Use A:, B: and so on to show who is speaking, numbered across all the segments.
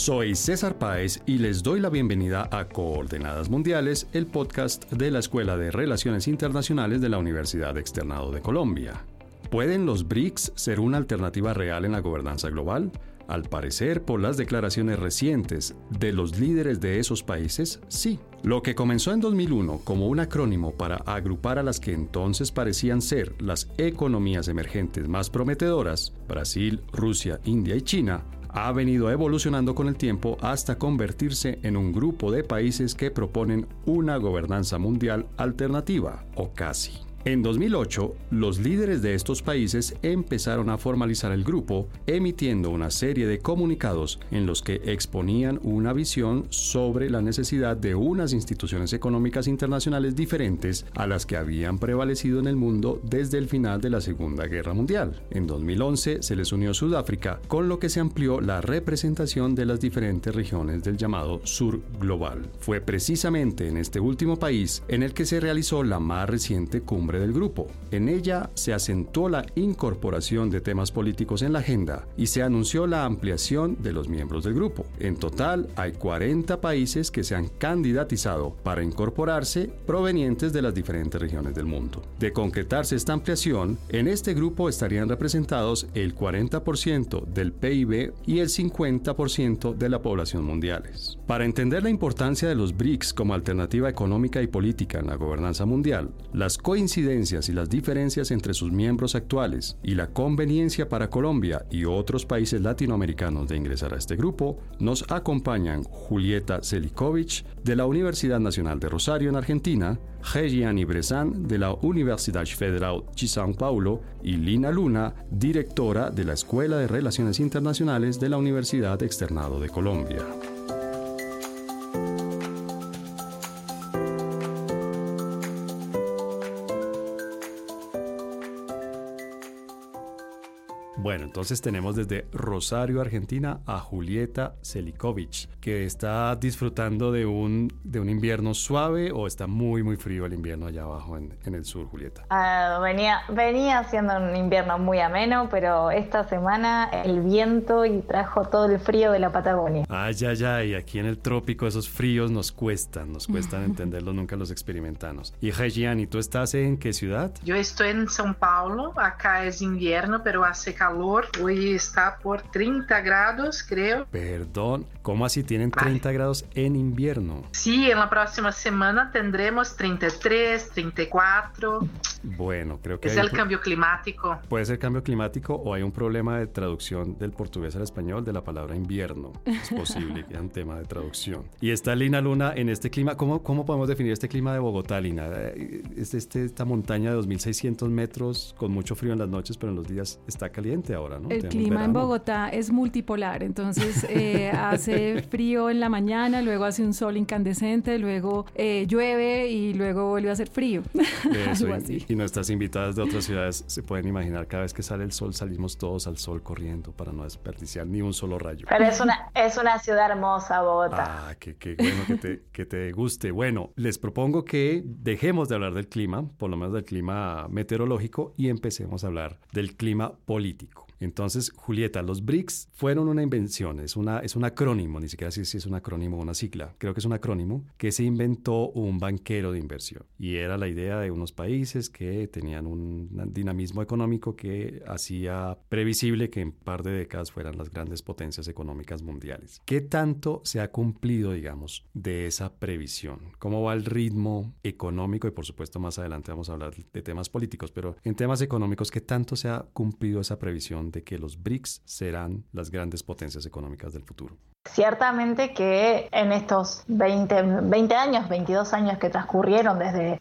A: Soy César Páez y les doy la bienvenida a Coordenadas Mundiales, el podcast de la Escuela de Relaciones Internacionales de la Universidad Externado de Colombia. ¿Pueden los BRICS ser una alternativa real en la gobernanza global? Al parecer, por las declaraciones recientes de los líderes de esos países, sí. Lo que comenzó en 2001 como un acrónimo para agrupar a las que entonces parecían ser las economías emergentes más prometedoras, Brasil, Rusia, India y China, ha venido evolucionando con el tiempo hasta convertirse en un grupo de países que proponen una gobernanza mundial alternativa, o casi. En 2008, los líderes de estos países empezaron a formalizar el grupo, emitiendo una serie de comunicados en los que exponían una visión sobre la necesidad de unas instituciones económicas internacionales diferentes a las que habían prevalecido en el mundo desde el final de la Segunda Guerra Mundial. En 2011 se les unió Sudáfrica, con lo que se amplió la representación de las diferentes regiones del llamado Sur Global. Fue precisamente en este último país en el que se realizó la más reciente cumbre del grupo. En ella se acentuó la incorporación de temas políticos en la agenda y se anunció la ampliación de los miembros del grupo. En total hay 40 países que se han candidatizado para incorporarse provenientes de las diferentes regiones del mundo. De concretarse esta ampliación, en este grupo estarían representados el 40% del PIB y el 50% de la población mundiales. Para entender la importancia de los BRICS como alternativa económica y política en la gobernanza mundial, las coincidencias y las diferencias entre sus miembros actuales y la conveniencia para Colombia y otros países latinoamericanos de ingresar a este grupo, nos acompañan Julieta Selikovic de la Universidad Nacional de Rosario en Argentina, Gianni Bresan de la Universidad Federal de São Paulo y Lina Luna, directora de la Escuela de Relaciones Internacionales de la Universidad Externado de Colombia. Entonces tenemos desde Rosario, Argentina, a Julieta Selikovic, que está disfrutando de un, de un invierno suave o está muy, muy frío el invierno allá abajo en, en el sur, Julieta.
B: Uh, venía, venía siendo un invierno muy ameno, pero esta semana el viento y trajo todo el frío de la Patagonia.
A: Ay, ay, ay, aquí en el trópico esos fríos nos cuestan, nos cuestan entenderlos, nunca los experimentamos. Y Regiani, ¿tú estás en qué ciudad?
C: Yo estoy en São Paulo, acá es invierno, pero hace calor Hoy está por 30 grados, creo.
A: Perdón, ¿cómo así tienen 30 vale. grados en invierno?
C: Sí, en la próxima semana tendremos 33, 34.
A: Bueno, creo que...
C: Es el cambio climático.
A: Puede ser cambio climático o hay un problema de traducción del portugués al español de la palabra invierno. Es posible que haya un tema de traducción. Y está Lina Luna en este clima. ¿Cómo, cómo podemos definir este clima de Bogotá, Lina? Es este, esta montaña de 2.600 metros con mucho frío en las noches, pero en los días está caliente ahora, ¿no?
D: El Tenemos clima verano. en Bogotá es multipolar, entonces eh, hace frío en la mañana, luego hace un sol incandescente, luego eh, llueve y luego vuelve a hacer frío.
A: Eso, y, y, nuestras invitadas de otras ciudades se pueden imaginar, cada vez que sale el sol salimos todos al sol corriendo para no desperdiciar ni un solo rayo.
B: Pero es una, es una ciudad hermosa, Bogotá.
A: Ah, qué, qué bueno que te, que te guste. Bueno, les propongo que dejemos de hablar del clima, por lo menos del clima meteorológico, y empecemos a hablar del clima político. Entonces, Julieta, los BRICS fueron una invención, es, una, es un acrónimo, ni siquiera sé si es un acrónimo o una sigla, creo que es un acrónimo que se inventó un banquero de inversión. Y era la idea de unos países que tenían un dinamismo económico que hacía previsible que en par de décadas fueran las grandes potencias económicas mundiales. ¿Qué tanto se ha cumplido, digamos, de esa previsión? ¿Cómo va el ritmo económico? Y por supuesto, más adelante vamos a hablar de temas políticos, pero en temas económicos, ¿qué tanto se ha cumplido esa previsión de que los BRICS serán las grandes potencias económicas del futuro.
B: Ciertamente que en estos 20, 20 años, 22 años que transcurrieron desde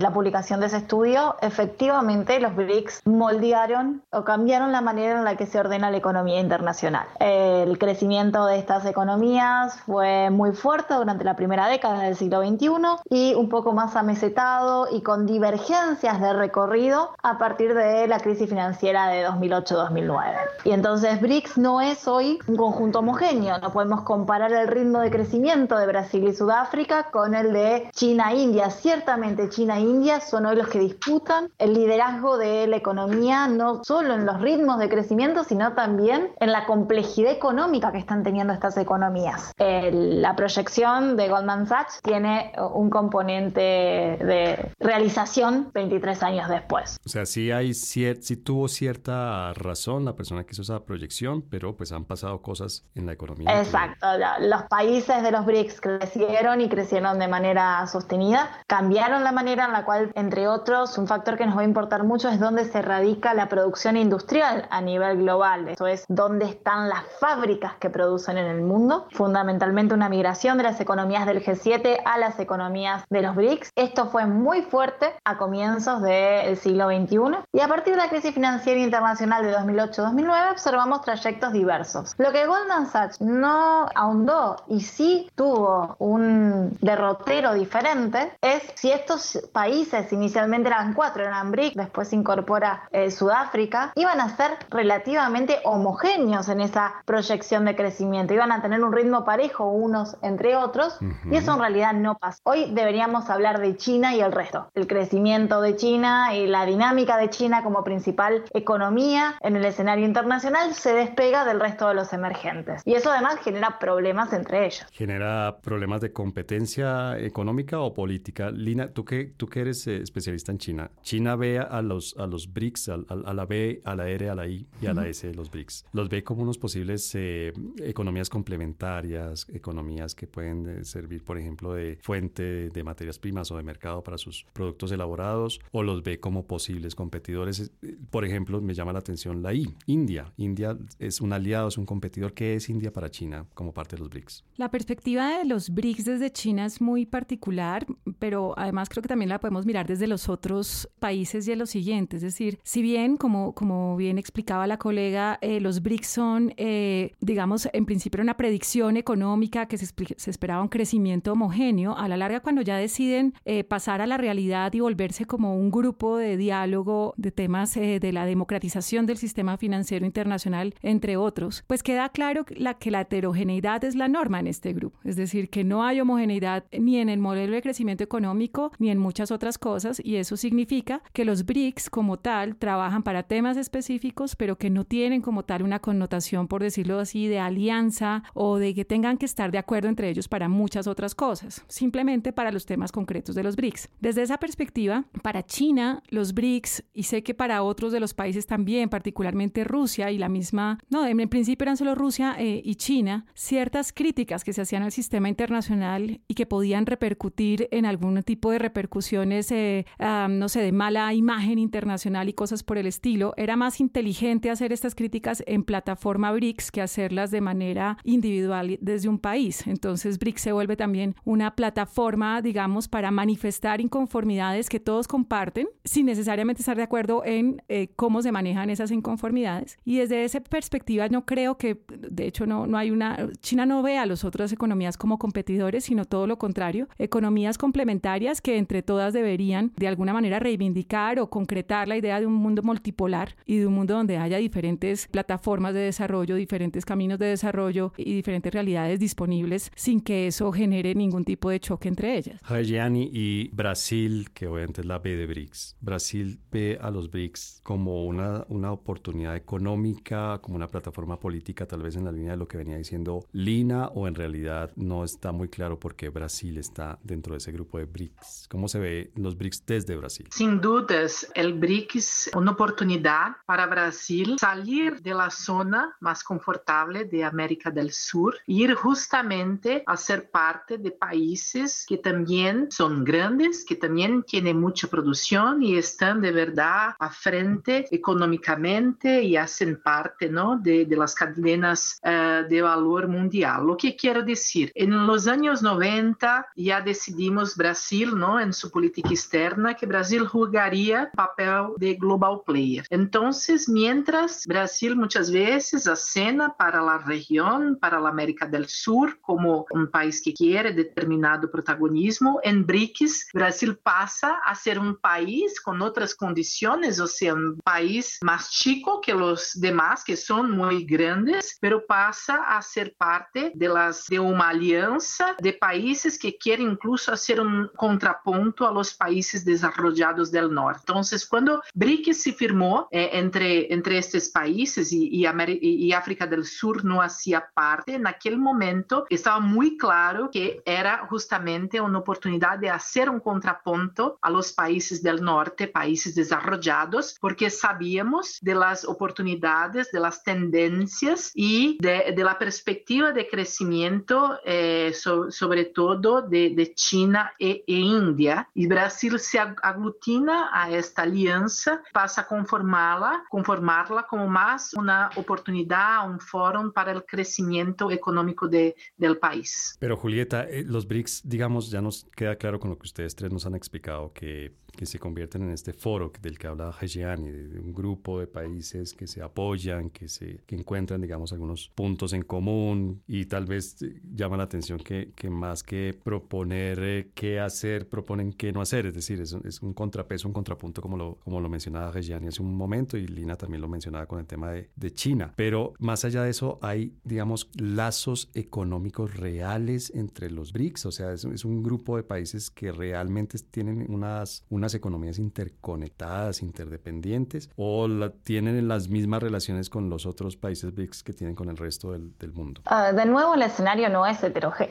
B: la publicación de ese estudio, efectivamente los BRICS moldearon o cambiaron la manera en la que se ordena la economía internacional. El crecimiento de estas economías fue muy fuerte durante la primera década del siglo XXI y un poco más amesetado y con divergencias de recorrido a partir de la crisis financiera de 2008-2009. Y entonces BRICS no es hoy un conjunto homogéneo homogéneo. No podemos comparar el ritmo de crecimiento de Brasil y Sudáfrica con el de China e India. Ciertamente China e India son hoy los que disputan el liderazgo de la economía, no solo en los ritmos de crecimiento, sino también en la complejidad económica que están teniendo estas economías. la proyección de Goldman Sachs tiene un componente de realización 23 años después.
A: O sea, sí, hay sí tuvo cierta razón la persona que hizo esa proyección, pero pues han pasado cosas en la economía.
B: Exacto, los países de los BRICS crecieron y crecieron de manera sostenida, cambiaron la manera en la cual, entre otros, un factor que nos va a importar mucho es dónde se radica la producción industrial a nivel global, esto es, dónde están las fábricas que producen en el mundo, fundamentalmente una migración de las economías del G7 a las economías de los BRICS. Esto fue muy fuerte a comienzos del siglo XXI y a partir de la crisis financiera internacional de 2008-2009 observamos trayectos diversos. Lo que Goldman Sachs no ahondó y sí tuvo un derrotero diferente es si estos países, inicialmente eran cuatro, eran BRIC, después se incorpora eh, Sudáfrica, iban a ser relativamente homogéneos en esa proyección de crecimiento, iban a tener un ritmo parejo unos entre otros y eso en realidad no pasa. Hoy deberíamos hablar de China y el resto, el crecimiento de China y la dinámica de China como principal economía en el escenario internacional se despega del resto de los emergentes y eso además genera problemas entre ellos.
A: Genera problemas de competencia económica o política. Lina, tú que, tú que eres eh, especialista en China, China ve a los, a los BRICS, a, la B, a la R, a la I y a la S de los BRICS. Los ve como unos posibles eh, economías complementarias, economías que pueden eh, servir, por ejemplo, de fuente de materias primas o de mercado para sus productos elaborados, o los ve como posibles competidores. Por ejemplo, me llama la atención la I, India. India es un aliado, es un competidor. ¿Qué es India para China como parte de los BRICS?
D: La perspectiva de los BRICS desde China es muy particular, pero además creo que también la podemos mirar desde los otros países y es lo siguiente. Es decir, si bien, como, como bien explicaba la colega, eh, los BRICS son, eh, digamos, en principio una predicción económica que se, se, esperaba un crecimiento homogéneo, a la larga cuando ya deciden eh, pasar a la realidad y volverse como un grupo de diálogo de temas de la democratización del sistema financiero internacional, entre otros, pues queda claro la, que la heterogeneidad es la norma en este grupo. Es decir, que no hay homogeneidad ni en el modelo de crecimiento económico ni en muchas otras cosas y eso significa que los BRICS como tal trabajan para temas específicos pero que no tienen como tal una connotación, por decirlo así, de alianza o de que tengan que estar de acuerdo entre ellos para muchas otras cosas, simplemente para los temas concretos de los BRICS. Desde esa perspectiva, para China, los BRICS, y sé que para otros de los países también, particularmente Rusia y la misma, no, en principio eran solo Rusia eh, y China, ciertas críticas que se hacían al sistema internacional y que podían repercutir en algún tipo de repercusiones, eh, no sé, de mala imagen internacional y cosas por el estilo, era más inteligente hacer estas críticas en plataforma BRICS que hacerlas de manera individual desde un país. Entonces BRICS se vuelve también una plataforma, digamos, para manifestar inconformidades que todos comparten sin necesariamente estar de acuerdo en eh, cómo se manejan esas inconformidades. Y desde esa perspectiva no creo que, de hecho, no, no hay una, China no ve a las otras economías como competidores, sino todo lo contrario, economías complementarias que entre todas deberían de alguna manera reivindicar o concretar la idea de un mundo multipolar y de un mundo donde haya diferentes plataformas de desarrollo, diferentes caminos de desarrollo y diferentes realidades disponibles sin que eso genere ningún tipo de choque entre ellas.
A: Gianni, y Brasil, que obviamente es la B de BRICS, Brasil ve a los BRICS como una, una oportunidad económica, como una plataforma política, tal vez en la línea de lo que venía diciendo Lina, o en realidad no está muy claro por qué Brasil está dentro de ese grupo de BRICS. ¿Cómo se ve los BRICS desde Brasil?
C: Sin dudas, el BRICS es una oportunidad para Brasil salir de la zona más confortable de América del Sur ir justamente a ser parte de países que también son grandes, que también tienen mucha producción y están de verdad a frente económicamente y hacen parte ¿no? de, de las cadenas uh, de valor mundial. Lo que quiero decir, en los años 90 ya decidimos Brasil, ¿no? En su política externa, que Brasil jugaría papel de global player. Entonces, mientras Brasil muchas veces acena para la región, para la América del Sur, como un país que quiere determinado protagonismo, en BRICS, Brasil pasa a ser un país con otras condiciones, o sea, un país más chico que los demás, que son muy grandes, pero pasa a ser parte de, las, de una alianza de países que quieren incluso hacer un contrapunto a los países desarrollados del norte. Entonces, cuando BRICS se firmó eh, entre, entre estos países y, y África del Sur no hacía parte, en aquel momento estaba muy claro que era justamente una oportunidad de hacer un contrapunto a los países del norte, países desarrollados, porque sabíamos de las oportunidades, de las tendencias y de, de la perspectiva de crecimiento, eh, so, sobre todo de, de China e, e, India. Y Brasil se aglutina a esta alianza, pasa a conformarla, conformarla como más una oportunidad, un foro para el crecimiento económico de, del país.
A: Pero Julieta, eh, los BRICS, digamos, ya nos queda claro con lo que ustedes tres nos han explicado, que que se convierten en este foro del que hablaba Hejiani, de un grupo de países que se apoyan, que, se, que encuentran, digamos, algunos puntos en común y tal vez llama la atención que, que más que proponer eh, qué hacer, proponen qué no hacer, es decir, es, es, un contrapeso, un contrapunto como lo, como lo mencionaba Hejiani hace un momento y Lina también lo mencionaba con el tema de, de China. Pero más allá de eso, hay, digamos, lazos económicos reales entre los BRICS, o sea, es, es un grupo de países que realmente tienen unas, unas unas economías interconectadas, interdependientes, o la, tienen las mismas relaciones con los otros países BRICS que tienen con el resto del, del mundo?
B: Uh, de nuevo, el escenario no es,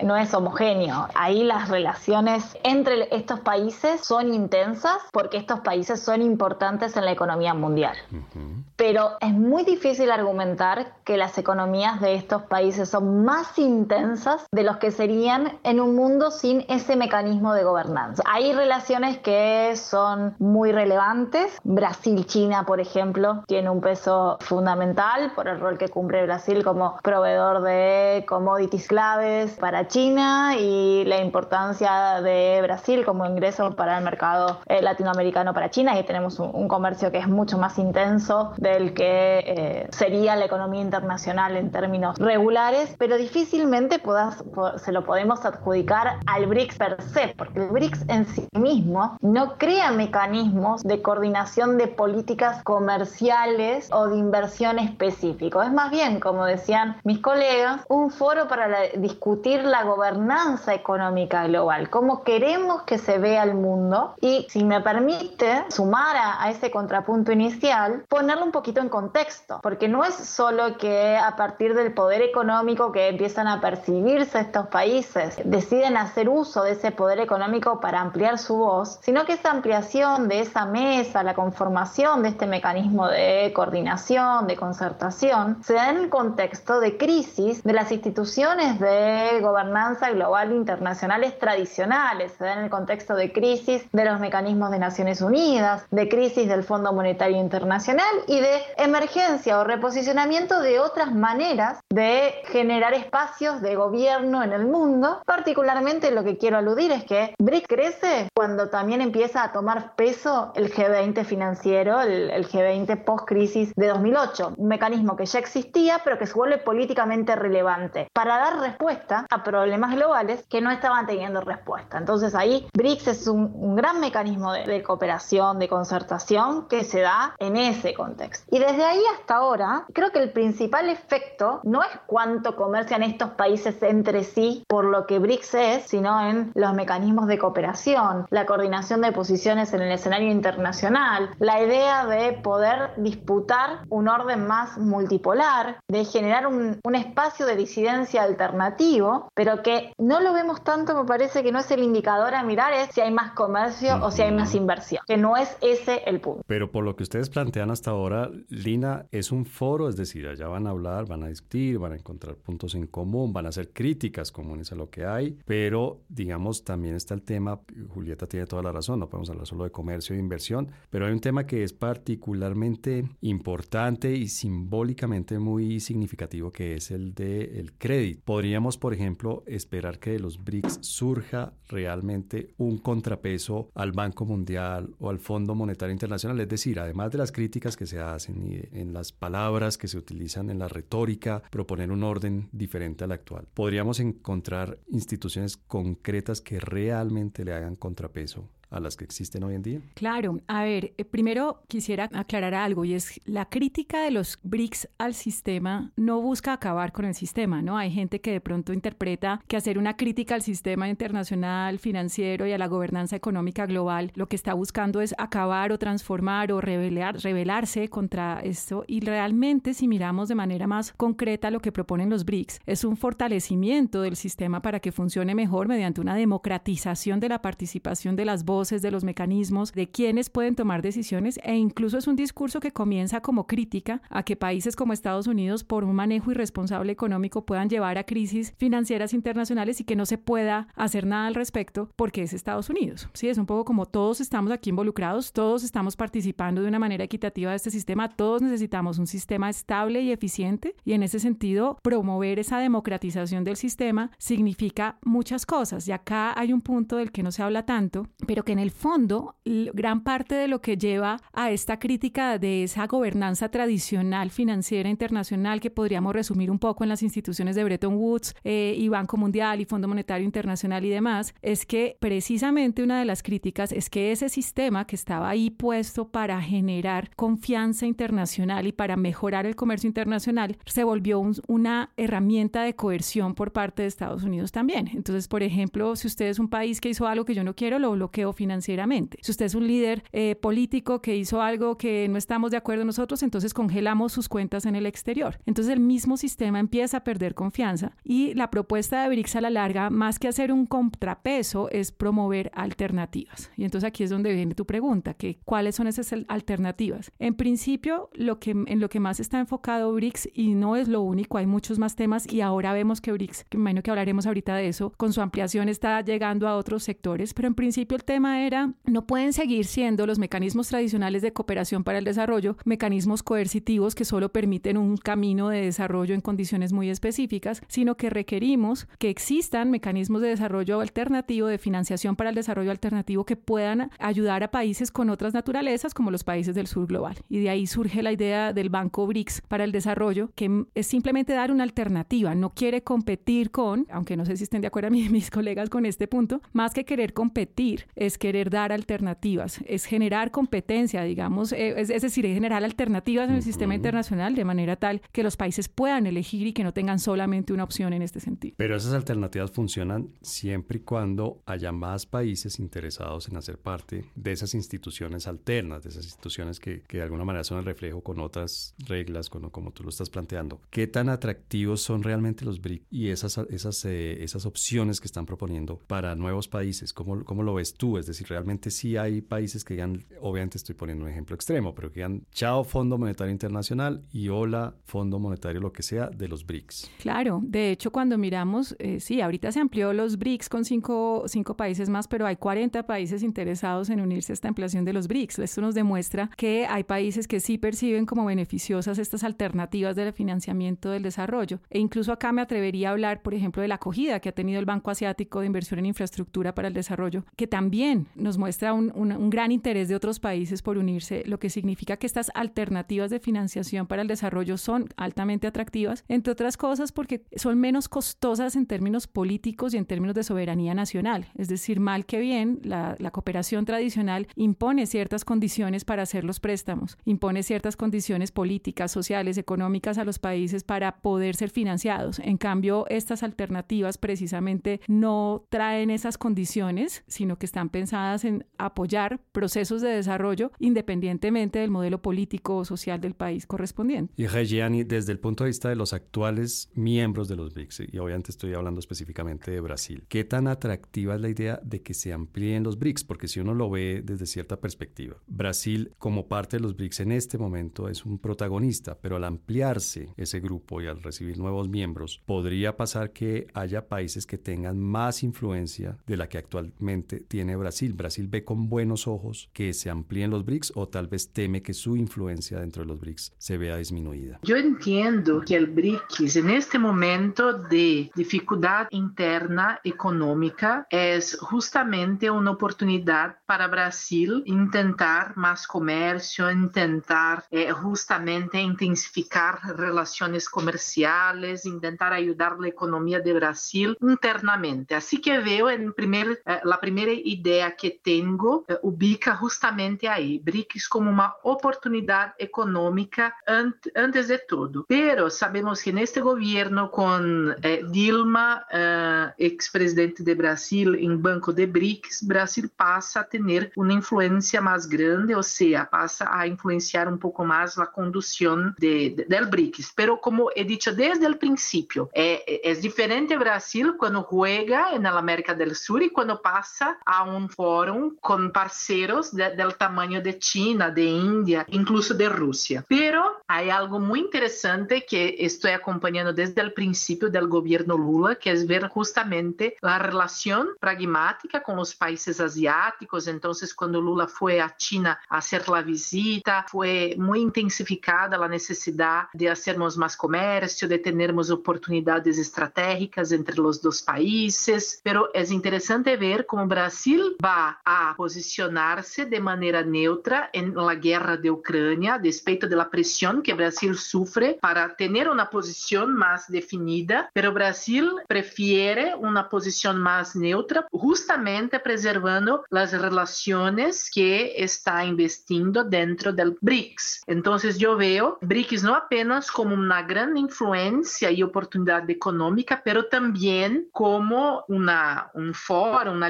B: no es homogéneo. Ahí las relaciones entre estos países son intensas porque estos países son importantes en la economía mundial. Uh -huh. Pero es muy difícil argumentar que las economías de estos países son más intensas de los que serían en un mundo sin ese mecanismo de gobernanza. Hay relaciones que son muy relevantes. Brasil-China, por ejemplo, tiene un peso fundamental por el rol que cumple Brasil como proveedor de commodities claves para China y la importancia de Brasil como ingreso para el mercado eh, latinoamericano para China. Y tenemos un, un, comercio que es mucho más intenso del que eh, sería la economía internacional en términos regulares, pero difícilmente puedas, se lo podemos adjudicar al BRICS per se, porque el BRICS en sí mismo no crea mecanismos de coordinación de políticas comerciales o de inversión específico. Es más bien, como decían mis colegas, un foro para la, discutir la gobernanza económica global, cómo queremos que se vea el mundo y, si me permite, sumar a, a ese contrapunto inicial, ponerlo un poquito en contexto, porque no es solo que a partir del poder económico que empiezan a percibirse estos países deciden hacer uso de ese poder económico para ampliar su voz, sino que esa ampliación de esa mesa, la conformación de este mecanismo de coordinación, de concertación, se da en el contexto de crisis de las instituciones de gobernanza global internacionales tradicionales, se da en el contexto de crisis de los mecanismos de Naciones Unidas, de crisis del Fondo Monetario Internacional y de emergencia o reposicionamiento de otras maneras de generar espacios de gobierno en el mundo. Particularmente lo que quiero aludir es que BRIC crece cuando también empieza a tomar peso el G20 financiero, el, el G20 post-crisis de 2008, un mecanismo que ya existía pero que se vuelve políticamente relevante para dar respuesta a problemas globales que no estaban teniendo respuesta. Entonces ahí BRICS es un, un gran mecanismo de, de cooperación, de concertación que se da en ese contexto. Y desde ahí hasta ahora, creo que el principal efecto no es cuánto comercian estos países entre sí por lo que BRICS es, sino en los mecanismos de cooperación, la coordinación de posiciones en el escenario internacional, la idea de poder disputar un orden más multipolar, de generar un, un espacio de disidencia alternativo, pero que no lo vemos tanto, me parece que no es el indicador a mirar, es si hay más comercio o si hay más inversión, que no es ese el punto.
A: Pero por lo que ustedes plantean hasta ahora, Lina, es un foro, es decir, allá van a hablar, van a discutir, van a encontrar puntos en común, van a hacer críticas comunes a lo que hay, pero digamos también está el tema, Julieta tiene toda la razón, no podemos hablar solo de comercio e inversión, pero hay un tema que es particularmente importante y simbólicamente muy significativo que es el de el crédito. Podríamos, por ejemplo, esperar que de los BRICS surja realmente un contrapeso al Banco Mundial o al Fondo Monetario Internacional, es decir, además de las críticas que se hacen y en las palabras que se utilizan en la retórica, proponer un orden diferente al actual. Podríamos encontrar instituciones concretas que realmente le hagan contrapeso a las que existen hoy en día?
D: Claro, a ver, eh, primero quisiera aclarar algo y es la crítica de los BRICS al sistema no busca acabar con el sistema, ¿no? Hay gente que de pronto interpreta que hacer una crítica al sistema internacional financiero y a la gobernanza económica global lo que está buscando es acabar o transformar o revelar, rebelarse contra esto y realmente si miramos de manera más concreta lo que proponen los BRICS es un fortalecimiento del sistema para que funcione mejor mediante una democratización de la participación de las voces de los mecanismos, de quienes pueden tomar decisiones e incluso es un discurso que comienza como crítica a que países como Estados Unidos por un manejo irresponsable económico puedan llevar a crisis financieras internacionales y que no se pueda hacer nada al respecto porque es Estados Unidos. Sí, es un poco como todos estamos aquí involucrados, todos estamos participando de una manera equitativa de este sistema, todos necesitamos un sistema estable y eficiente y en ese sentido promover esa democratización del sistema significa muchas cosas y acá hay un punto del que no se habla tanto, pero que en el fondo gran parte de lo que lleva a esta crítica de esa gobernanza tradicional financiera internacional que podríamos resumir un poco en las instituciones de Bretton Woods eh, y Banco Mundial y Fondo Monetario Internacional y demás, es que precisamente una de las críticas es que ese sistema que estaba ahí puesto para generar confianza internacional y para mejorar el comercio internacional se volvió una herramienta de coerción por parte de Estados Unidos también. Entonces, por ejemplo, si usted es un país que hizo algo que yo no quiero, lo bloqueo financieramente. Si usted es un líder eh, político que hizo algo que no estamos de acuerdo nosotros, entonces congelamos sus cuentas en el exterior. Entonces el mismo sistema empieza a perder confianza y la propuesta de BRICS a la larga, más que hacer un contrapeso, es promover alternativas. Y entonces aquí es donde viene tu pregunta, que cuáles son esas alternativas. En principio, lo que, en lo que más está enfocado BRICS, y no es lo único, hay muchos más temas y ahora vemos que BRICS, que me imagino que hablaremos ahorita de eso, con su ampliación está llegando a otros sectores, pero en principio el tema era, no pueden seguir siendo los mecanismos tradicionales de cooperación para el desarrollo mecanismos coercitivos que solo permiten un camino de desarrollo en condiciones muy específicas, sino que requerimos que existan mecanismos de desarrollo alternativo, de financiación para el desarrollo alternativo que puedan ayudar a países con otras naturalezas como los países del sur global. Y de ahí surge la idea del Banco BRICS para el desarrollo, que es simplemente dar una alternativa, no quiere competir con, aunque no sé si estén de acuerdo mis colegas con este punto, más que querer competir, es querer dar alternativas, es generar competencia, digamos, eh, es, decir, es generar alternativas en el sistema internacional de manera tal que los países puedan elegir y que no tengan solamente una opción en este sentido.
A: Pero esas alternativas funcionan siempre y cuando haya más países interesados en hacer parte de esas instituciones alternas, de esas instituciones que, que de alguna manera son el reflejo con otras reglas, como, como tú lo estás planteando. ¿Qué tan atractivos son realmente los BRIC y esas, esas, eh, esas opciones que están proponiendo para nuevos países? ¿Cómo, ¿Cómo lo ves tú? Es decir, realmente sí hay países que digan, obviamente estoy poniendo un ejemplo extremo, pero que digan chao Fondo Monetario Internacional y hola Fondo Monetario lo que sea de los BRICS.
D: Claro, de hecho cuando miramos, eh, sí, ahorita se amplió los BRICS con cinco, cinco países más, pero hay 40 países interesados en unirse a esta ampliación de los BRICS. Esto nos demuestra que hay países que sí perciben como beneficiosas estas alternativas del financiamiento del desarrollo. E incluso acá me atrevería a hablar, por ejemplo, de la acogida que ha tenido el Banco Asiático de Inversión en Infraestructura para el Desarrollo, que también nos muestra un, un, gran interés de otros países por unirse, lo que significa que estas alternativas de financiación para el desarrollo son altamente atractivas, entre otras cosas porque son menos costosas en términos políticos y en términos de soberanía nacional. Es decir, mal que bien, la, la cooperación tradicional impone ciertas condiciones para hacer los préstamos, impone ciertas condiciones políticas, sociales, económicas a los países para poder ser financiados. En cambio, estas alternativas precisamente no traen esas condiciones, sino que están pensadas en apoyar procesos de desarrollo independientemente del modelo político o social del país correspondiente.
A: Y Regiani, desde el punto de vista de los actuales miembros de los BRICS, y obviamente estoy hablando específicamente de Brasil, ¿qué tan atractiva es la idea de que se amplíen los BRICS? Porque si uno lo ve desde cierta perspectiva, Brasil como parte de los BRICS en este momento es un protagonista, pero al ampliarse ese grupo y al recibir nuevos miembros, podría pasar que haya países que tengan más influencia de la que actualmente tiene Brasil Brasil? ¿Brasil ve con buenos ojos que se amplíen los BRICS o tal vez teme que su influencia dentro de los BRICS se vea disminuida?
C: Yo entiendo que el BRICS en este momento de dificultad interna económica es justamente una oportunidad para Brasil intentar más comercio, intentar eh, justamente intensificar relaciones comerciales, intentar ayudar la economía de Brasil internamente. Así que veo en primer, eh, la primera idea que tengo eh, ubica justamente ahí, BRICS como una oportunidad económica ant, antes de todo. Pero sabemos que en este gobierno con eh, Dilma, eh, expresidente de Brasil en Banco de BRICS, Brasil pasa a tener una influencia más grande, o sea, pasa a influenciar un poco más la conducción de, de, del BRICS. Pero como he dicho desde el principio, eh, es diferente Brasil cuando juega en la América del Sur y cuando pasa a un fórum con parceros de, del tamaño de China, de India, incluso de Rusia. Pero hay algo muy interesante que estoy acompañando desde el principio del gobierno Lula, que es ver justamente la relación pragmática con los países asiáticos. Entonces, cuando Lula fue a China a hacer la visita, fue muy intensificada la necesidad de hacernos más comercio, de tenermos oportunidades estratégicas entre los dos países. Pero es interesante ver cómo Brasil va a posicionarse de manera neutra en la guerra de Ucrania, despeito de la presión que Brasil sufre para tener una posición más definida, pero Brasil prefiere una posición más neutra, justamente preservando las relaciones que está investiendo dentro del BRICS. Entonces yo veo BRICS no apenas como una gran influencia y oportunidad económica, pero también como una, un foro, una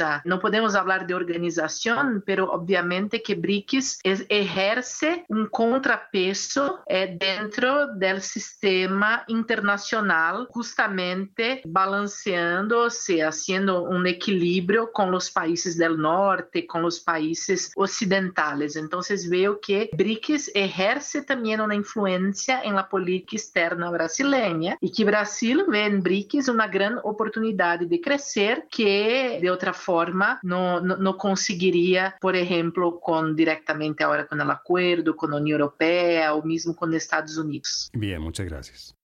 C: alianza. No podemos hablar de organización, pero obviamente que BRICS es, ejerce un contrapeso eh, dentro del sistema internacional, justamente balanceando-se, haciendo um equilíbrio com os países do norte, com os países ocidentais. Então, vejo que BRICS exerce também uma influência em la política externa brasileira e que Brasil vê em BRICS uma grande oportunidade de crescer que de outra forma não, não, não conseguiria, por exemplo, com diretamente agora com o acordo com a União Europeia ou mesmo com os Estados Unidos.
A: Bien, muchas.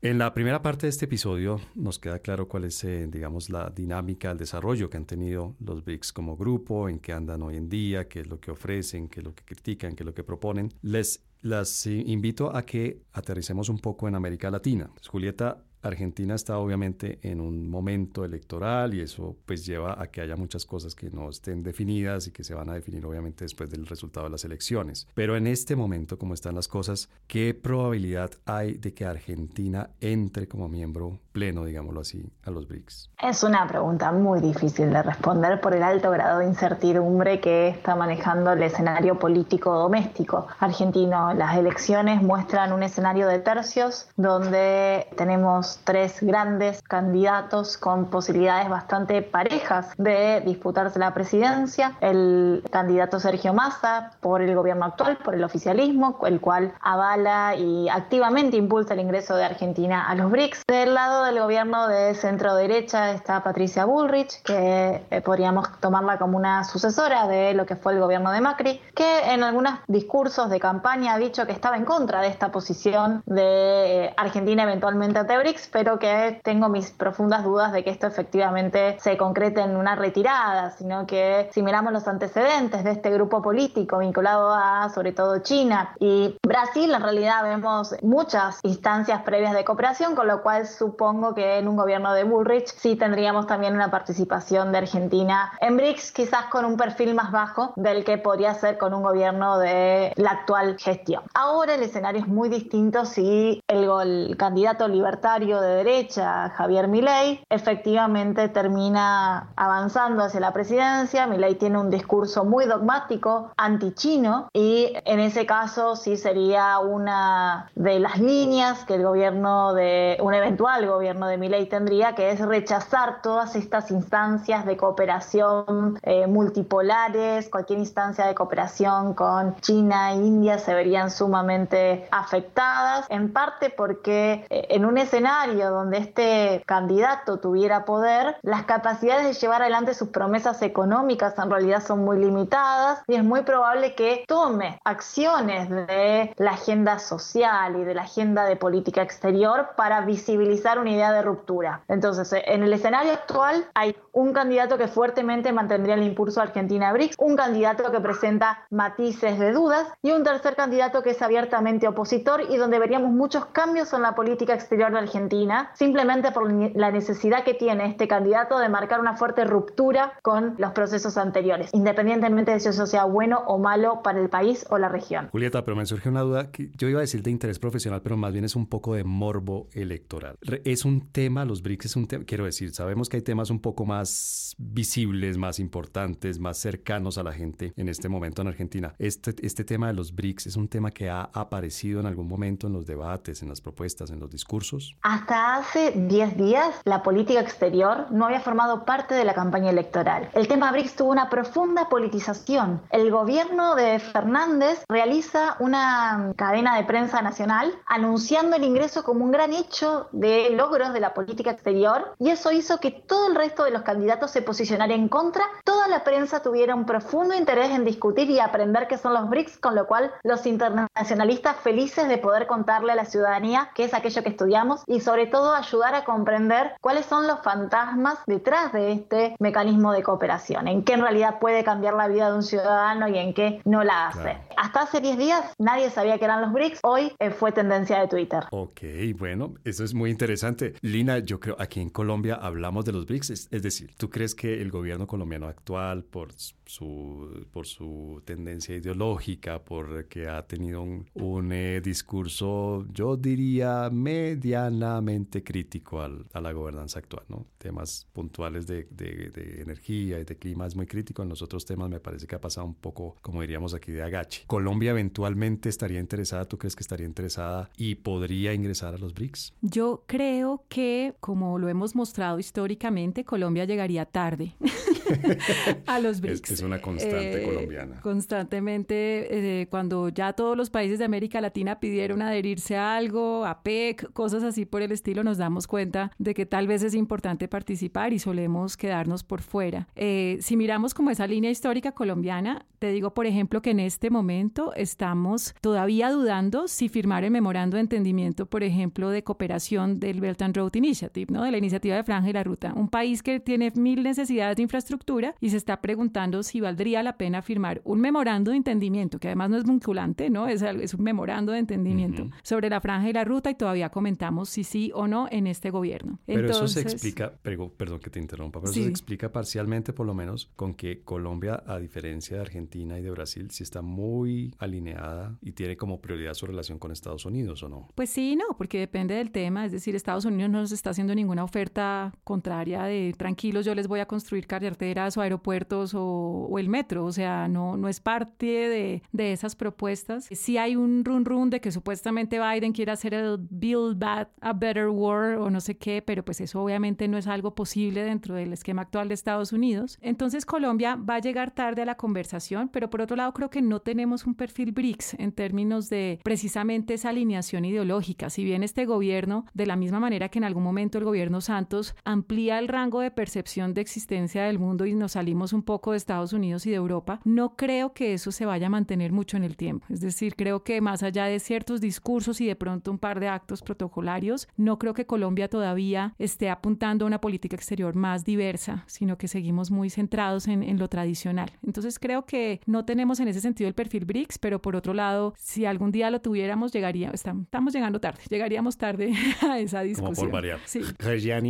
A: En la primera parte de este episodio nos queda claro cuál es, eh, digamos, la dinámica, el desarrollo que han tenido los BRICS como grupo, en qué andan hoy en día, qué es lo que ofrecen, qué es lo que critican, qué es lo que proponen. Les las invito a que aterricemos un poco en América Latina. Julieta Argentina está obviamente en un momento electoral y eso pues lleva a que haya muchas cosas que no estén definidas y que se van a definir obviamente después del resultado de las elecciones. Pero en este momento, como están las cosas, ¿qué probabilidad hay de que Argentina entre como miembro pleno, digámoslo así, a los BRICS?
B: Es una pregunta muy difícil de responder por el alto grado de incertidumbre que está manejando el escenario político doméstico argentino. Las elecciones muestran un escenario de tercios donde tenemos tres grandes candidatos con posibilidades bastante parejas de disputarse la presidencia. El candidato Sergio Massa por el gobierno actual, por el oficialismo, el cual avala y activamente impulsa el ingreso de Argentina a los BRICS. Del lado del gobierno de centro derecha está Patricia Bullrich, que eh, podríamos tomarla como una sucesora de lo que fue el gobierno de Macri, que en algunos discursos de campaña ha dicho que estaba en contra de esta posición de eh, Argentina eventualmente ante BRICS pero que tengo mis profundas dudas de que esto efectivamente se concrete en una retirada, sino que si miramos los antecedentes de este grupo político vinculado a sobre todo China y Brasil, en realidad vemos muchas instancias previas de cooperación, con lo cual supongo que en un gobierno de Bullrich sí tendríamos también una participación de Argentina en BRICS, quizás con un perfil más bajo del que podría ser con un gobierno de la actual gestión. Ahora el escenario es muy distinto si el, el candidato libertario de derecha, Javier Milei, efectivamente termina avanzando hacia la presidencia. Milei tiene un discurso muy dogmático, anti-chino, y en ese caso sí sería una de las líneas que el gobierno de, un eventual gobierno de Milei tendría, que rechazar todas estas instancias de cooperación eh, multipolares, cualquier instancia de cooperación con China e India se verían sumamente afectadas, en parte porque eh, en un escenario donde este candidato tuviera poder, las capacidades de llevar adelante sus promesas económicas en realidad son muy limitadas y es muy probable que tome acciones de la agenda social y de la agenda de política exterior para visibilizar idea de ruptura. Entonces, en el escenario actual hay un candidato que fuertemente mantendría el impulso Argentina-BRICS, un candidato que presenta matices de dudas y un tercer candidato que es abiertamente opositor y donde veríamos muchos cambios en la política exterior de Argentina, simplemente por la necesidad que tiene este candidato de marcar una fuerte ruptura con los procesos anteriores, independientemente de si eso sea bueno o malo para el país o la región.
A: Julieta, pero me surge una duda que yo iba a decir de interés profesional, pero más bien es un poco de morbo electoral. Es un tema, los BRICS es un tema, quiero decir, sabemos que hay temas un poco más visibles, más importantes, más cercanos a la gente en este momento en Argentina. Este, este tema de los BRICS es un tema que ha aparecido en algún momento en los debates, en las propuestas, en los discursos.
B: Hasta hace 10 días, la política exterior no había formado parte de la campaña electoral. El tema BRICS tuvo una profunda politización. El gobierno de Fernández realiza una cadena de prensa nacional anunciando el ingreso como un gran hecho de logros de la política exterior y eso hizo que todo el resto de los candidatos se posicionara en contra. Toda la prensa tuviera un profundo interés en discutir y aprender qué son los BRICS, con lo cual los internacionalistas felices de poder contarle a la ciudadanía qué es aquello que estudiamos y sobre todo ayudar a comprender cuáles son los fantasmas detrás de este mecanismo de cooperación, en qué en realidad puede cambiar la vida de un ciudadano y en qué no la hace. Hasta hace 10 días nadie sabía que eran los BRICS, hoy eh, fue tendencia de Twitter.
A: Ok, bueno, eso es muy interesante. Lina, yo creo aquí en Colombia hablamos de los BRICS, es, decir, ¿tú crees que el gobierno colombiano actual, por su, por su tendencia ideológica, por que ha tenido un, un eh, discurso, yo diría, medianamente crítico al, a la gobernanza actual, ¿no? Temas puntuales de, de, de, energía y de clima es muy crítico, en los otros temas me parece que ha pasado un poco, como diríamos aquí, de agache. ¿Colombia eventualmente estaría interesada, tú crees que estaría interesada y podría ingresar a los BRICS?
D: Yo creo que, como lo hemos mostrado históricamente, Colombia llegaría tarde a los BRICS.
A: Es, una constante eh, colombiana.
D: Constantemente, eh, cuando ya todos los países de América Latina pidieron adherirse a algo, a PEC, cosas así por el estilo, nos damos cuenta de que tal vez es importante participar y solemos quedarnos por fuera. Eh, si miramos como esa línea histórica colombiana, te digo, por ejemplo, que en este momento estamos todavía dudando si firmar el memorando de entendimiento, por ejemplo, de cooperación del Belt and Road Initiative, ¿no? De la iniciativa de Franja y la Ruta. Un país que tiene mil necesidades de infraestructura y se está preguntando si valdría la pena firmar un memorando de entendimiento, que además no es vinculante, ¿no? Es, es un memorando de entendimiento sobre la Franja y la Ruta y todavía comentamos si sí o no en este gobierno.
A: Pero eso se explica, perdón que te interrumpa, pero eso se explica parcialmente por lo menos con que Colombia, a diferencia de Argentina, y de Brasil si está muy alineada y tiene como prioridad su relación con Estados Unidos o no?
D: Pues sí, no, porque depende del tema. Es decir, Estados Unidos no nos está haciendo ninguna oferta contraria de tranquilos, yo les voy a construir carreteras o aeropuertos o, el metro. O sea, no, no es parte de, de esas propuestas. Sí hay un run run de que supuestamente Biden quiere hacer el Build Back a Better World o no sé qué, pero pues eso obviamente no es algo posible dentro del esquema actual de Estados Unidos. Entonces Colombia va a llegar tarde a la conversación pero por otro lado creo que no tenemos un perfil BRICS en términos de precisamente esa alineación ideológica. Si bien este gobierno, de la misma manera que en algún momento el gobierno Santos amplía el rango de percepción de existencia del mundo y nos salimos un poco de Estados Unidos y de Europa, no creo que eso se vaya a mantener mucho en el tiempo. Es decir, creo que más allá de ciertos discursos y de pronto un par de actos protocolarios, no creo que Colombia todavía esté apuntando a una política exterior más diversa, sino que seguimos muy centrados en, en lo tradicional. Entonces creo que no tenemos en ese sentido el perfil BRICS, pero por otro lado, si algún día lo tuviéramos, llegaría, estamos llegando tarde, llegaríamos tarde a esa discusión.
A: Como por variar. Sí.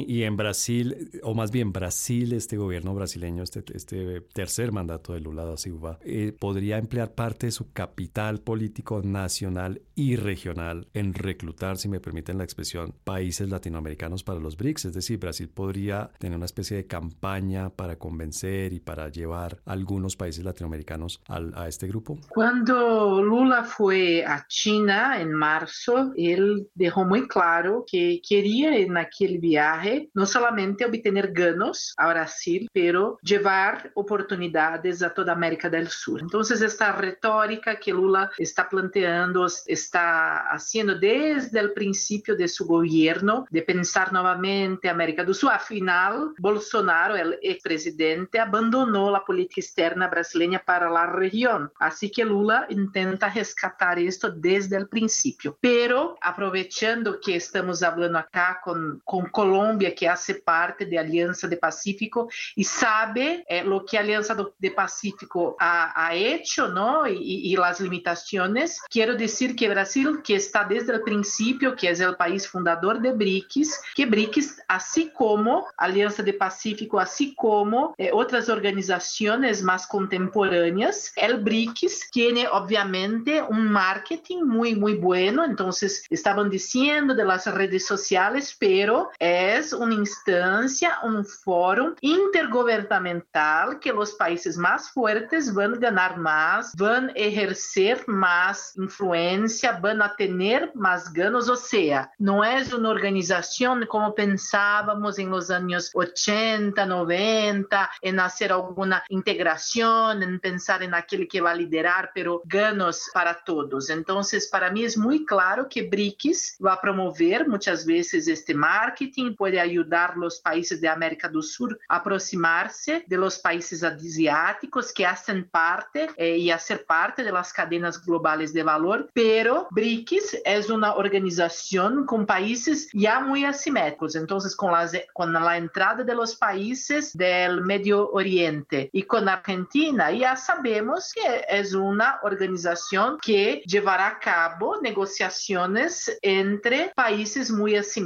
A: y en Brasil, o más bien Brasil, este gobierno brasileño este, este tercer mandato de Lula da Silva, eh, podría emplear parte de su capital político nacional y regional en reclutar, si me permiten la expresión, países latinoamericanos para los BRICS. Es decir, Brasil podría tener una especie de campaña para convencer y para llevar a algunos países latinoamericanos al, a este grupo.
C: Cuando Lula fue a China en marzo, él dejó muy claro que quería en aquel viaje no solamente obtener ganos a Brasil, pero llevar oportunidades a toda América del Sur. Entonces, esta retórica que Lula está planteando, está haciendo desde el principio de su gobierno, de pensar nuevamente América del Sur. Afinal, Bolsonaro, el expresidente, abandonó la política externa brasileña para la región. Así que Lula intenta rescatar esto desde el principio. Pero, aprovechando que estamos hablando acá con, con Colombia, que hace parte de Alianza de Pacífico y sabe eh, lo que Alianza de Pacífico ha, ha hecho, ¿no? Y, y, las limitaciones. Quiero decir que Brasil, que está desde el principio, que es el país fundador de BRICS, que BRICS, así como Alianza de Pacífico, así como eh, otras organizaciones más contemporáneas, el BRICS tiene obviamente un marketing muy, muy bueno. Entonces, estaban diciendo de las redes sociales, pero es una instancia, un fórum intergubernamental que los países más fuertes van a ganar más, van a ejercer más influencia, van a tener más ganos. O sea, no es una organización como pensábamos en los años 80, 90, en hacer alguna integración, en pensar en aquel que va a liderar, pero ganos para todos. Entonces, para mí es muy claro que BRICS va a promover muchas veces este marketing, puede ayudar los países de América del Sur a aproximarse de los países asiáticos que hacen parte eh, y hacer parte de las cadenas globales de valor, pero BRICS es una organización con países ya muy asimétricos. Entonces, con, las, con la entrada de los países del Medio Oriente y con Argentina, ya sabemos que es una organización que llevará a cabo negociaciones entre países muy asimétricos.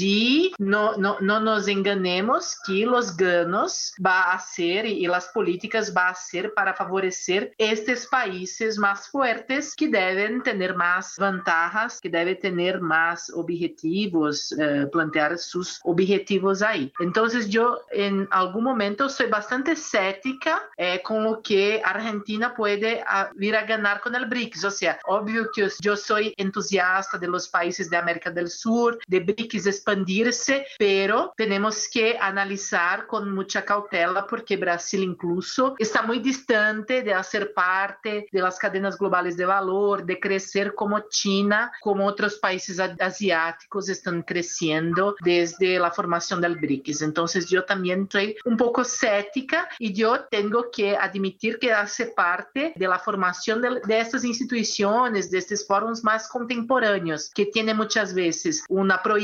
C: Y no, no, no nos enganemos que los ganos va a ser y las políticas va a ser para favorecer estos países más fuertes que deben tener más ventajas, que deben tener más objetivos, eh, plantear sus objetivos ahí. Entonces yo en algún momento soy bastante escéptica eh, con lo que Argentina puede a, ah, vir a ganar con el BRICS. O sea, obvio que yo soy entusiasta de los países de América del Sur, de BRICS expandirse, pero tenemos que analizar con mucha cautela porque Brasil incluso está muy distante de hacer parte de las cadenas globales de valor, de crecer como China, como otros países asiáticos están creciendo desde la formación del BRICS. Entonces yo también soy un poco escéptica y yo tengo que admitir que hace parte de la formación de, de estas instituciones, de estos fóruns más contemporáneos, que tiene muchas veces una proyección,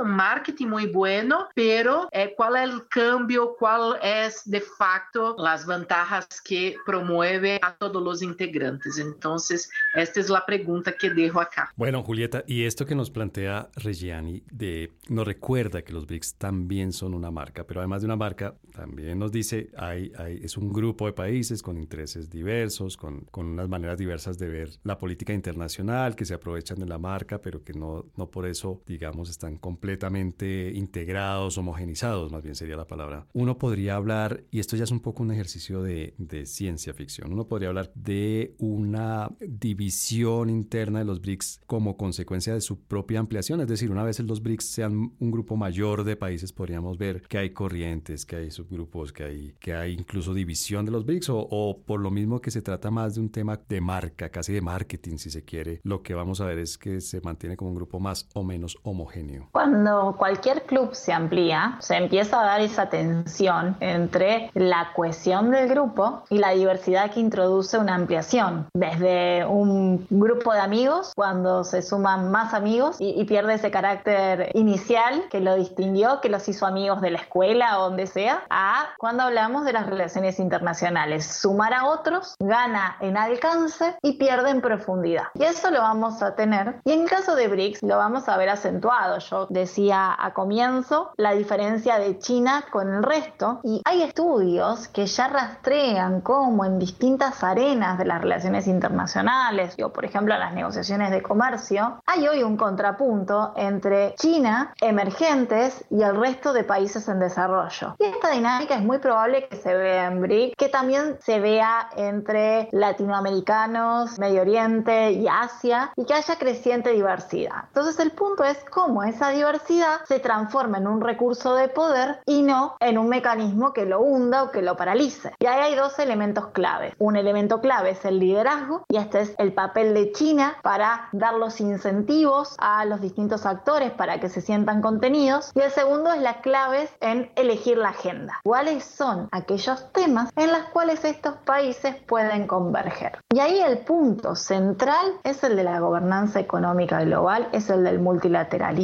C: un marketing muy bueno, pero eh, ¿cuál es el cambio? ¿Cuál es de facto las ventajas que promueve a todos los integrantes? Entonces, esta es la pregunta que dejo acá.
A: Bueno, Julieta, y esto que nos plantea Reggiani de, nos recuerda que los BRICS también son una marca, pero además de una marca, también nos dice, hay, hay, es un grupo de países con intereses diversos, con, con unas maneras diversas de ver la política internacional, que se aprovechan de la marca, pero que no, no por eso, digamos, están completamente integrados, homogenizados, más bien sería la palabra. Uno podría hablar, y esto ya es un poco un ejercicio de, de ciencia ficción, uno podría hablar de una división interna de los BRICS como consecuencia de su propia ampliación, es decir, una vez los BRICS sean un grupo mayor de países, podríamos ver que hay corrientes, que hay subgrupos, que hay, que hay incluso división de los BRICS, o, o por lo mismo que se trata más de un tema de marca, casi de marketing, si se quiere, lo que vamos a ver es que se mantiene como un grupo más o menos homogéneo.
B: Cuando cualquier club se amplía, se empieza a dar esa tensión entre la cohesión del grupo y la diversidad que introduce una ampliación. Desde un grupo de amigos, cuando se suman más amigos y, y pierde ese carácter inicial que lo distinguió, que los hizo amigos de la escuela o donde sea, a cuando hablamos de las relaciones internacionales. Sumar a otros gana en alcance y pierde en profundidad. Y eso lo vamos a tener. Y en caso de BRICS lo vamos a ver acentuado. Yo decía a comienzo la diferencia de China con el resto. y hay estudios que ya rastrean cómo en distintas arenas de las relaciones internacionales, o por ejemplo las negociaciones de comercio, hay hoy un contrapunto entre China, emergentes y el resto de países en desarrollo. Y esta dinámica es muy probable que se vea en BRIC, que también se vea entre latinoamericanos, Medio Oriente y Asia, y que haya creciente diversidad. Entonces el punto es cómo esa diversidad se transforma en un recurso de poder y no en un mecanismo que lo hunda o que lo paralice. Y ahí hay dos elementos claves. Un elemento clave es el liderazgo y este es el papel de China para dar los incentivos a los distintos actores para que se sientan contenidos. Y el segundo es la clave en elegir la agenda. ¿Cuáles son aquellos temas en los cuales estos países pueden converger? Y ahí el punto central es el de la gobernanza económica global, es el del multilateralismo,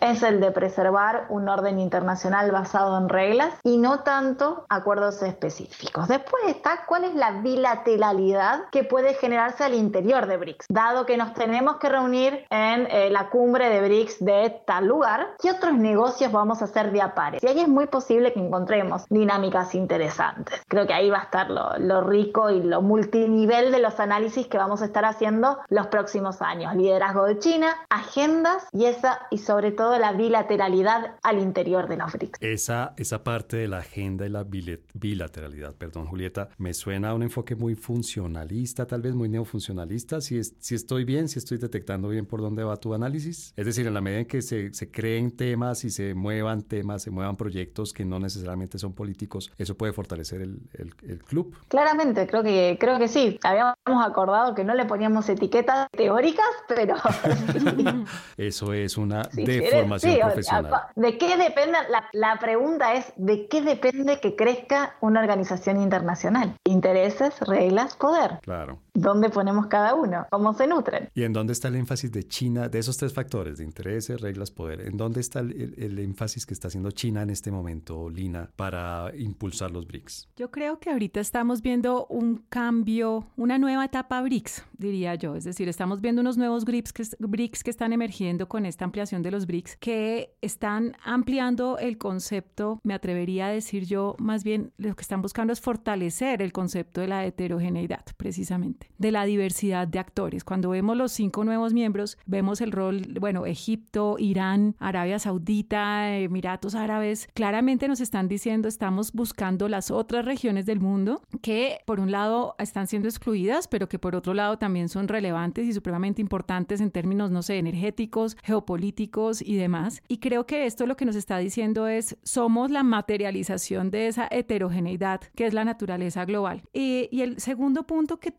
B: es el de preservar un orden internacional basado en reglas y no tanto acuerdos específicos. Después está cuál es la bilateralidad que puede generarse al interior de BRICS, dado que nos tenemos que reunir en eh, la cumbre de BRICS de tal lugar, ¿qué otros negocios vamos a hacer de pares? Y ahí es muy posible que encontremos dinámicas interesantes. Creo que ahí va a estar lo, lo rico y lo multinivel de los análisis que vamos a estar haciendo los próximos años. Liderazgo de China, agendas y esa y sobre todo la bilateralidad al interior de los BRICS.
A: Esa, esa parte de la agenda y la bilateralidad, perdón Julieta, me suena a un enfoque muy funcionalista, tal vez muy neofuncionalista, si, es, si estoy bien, si estoy detectando bien por dónde va tu análisis. Es decir, en la medida en que se, se creen temas y se muevan temas, se muevan proyectos que no necesariamente son políticos, eso puede fortalecer el, el, el club.
B: Claramente, creo que, creo que sí. Habíamos acordado que no le poníamos etiquetas teóricas, pero...
A: eso es una deformación profesional.
B: ¿De qué depende? La, la pregunta es, ¿de qué depende que crezca una organización internacional? Intereses, reglas, poder.
A: Claro.
B: ¿Dónde ponemos cada uno? ¿Cómo se nutren?
A: ¿Y en dónde está el énfasis de China, de esos tres factores, de intereses, reglas, poder? ¿En dónde está el, el, énfasis que está haciendo China en este momento, Lina, para impulsar los BRICS?
D: Yo creo que ahorita estamos viendo un cambio, una nueva etapa BRICS, diría yo. Es decir, estamos viendo unos nuevos BRICS que, BRICS que están emergiendo con esta ampliación de los BRICS, que están ampliando el concepto, me atrevería a decir yo, más bien lo que están buscando es fortalecer el concepto de la heterogeneidad, precisamente, de la diversidad de actores. Cuando vemos los cinco nuevos miembros, vemos el rol, bueno, Egipto, Irán, Arabia Saudita, Emiratos Árabes, claramente nos están diciendo, estamos buscando las otras regiones del mundo que por un lado están siendo excluidas, pero que por otro lado también son relevantes y supremamente importantes en términos, no sé, energéticos, geopolíticos y demás. Y creo que esto lo que nos está diciendo es, somos la materialización de esa heterogeneidad que es la naturaleza global. Y, y el segundo punto que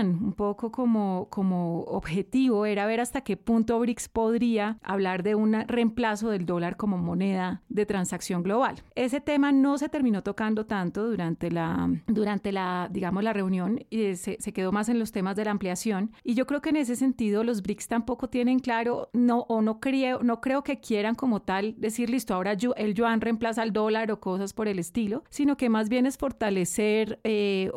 D: un poco como, como objetivo era ver hasta qué punto BRICS podría hablar de un reemplazo del dólar como moneda de transacción global. Ese tema no se terminó tocando tanto durante la, durante la digamos, la reunión y se, quedó más en los temas de la ampliación. Y yo creo que en ese sentido los BRICS tampoco tienen claro, no, o no creo, no creo que quieran como tal decir, listo, ahora el yuan reemplaza al dólar o cosas por el estilo, sino que más bien es fortalecer eh,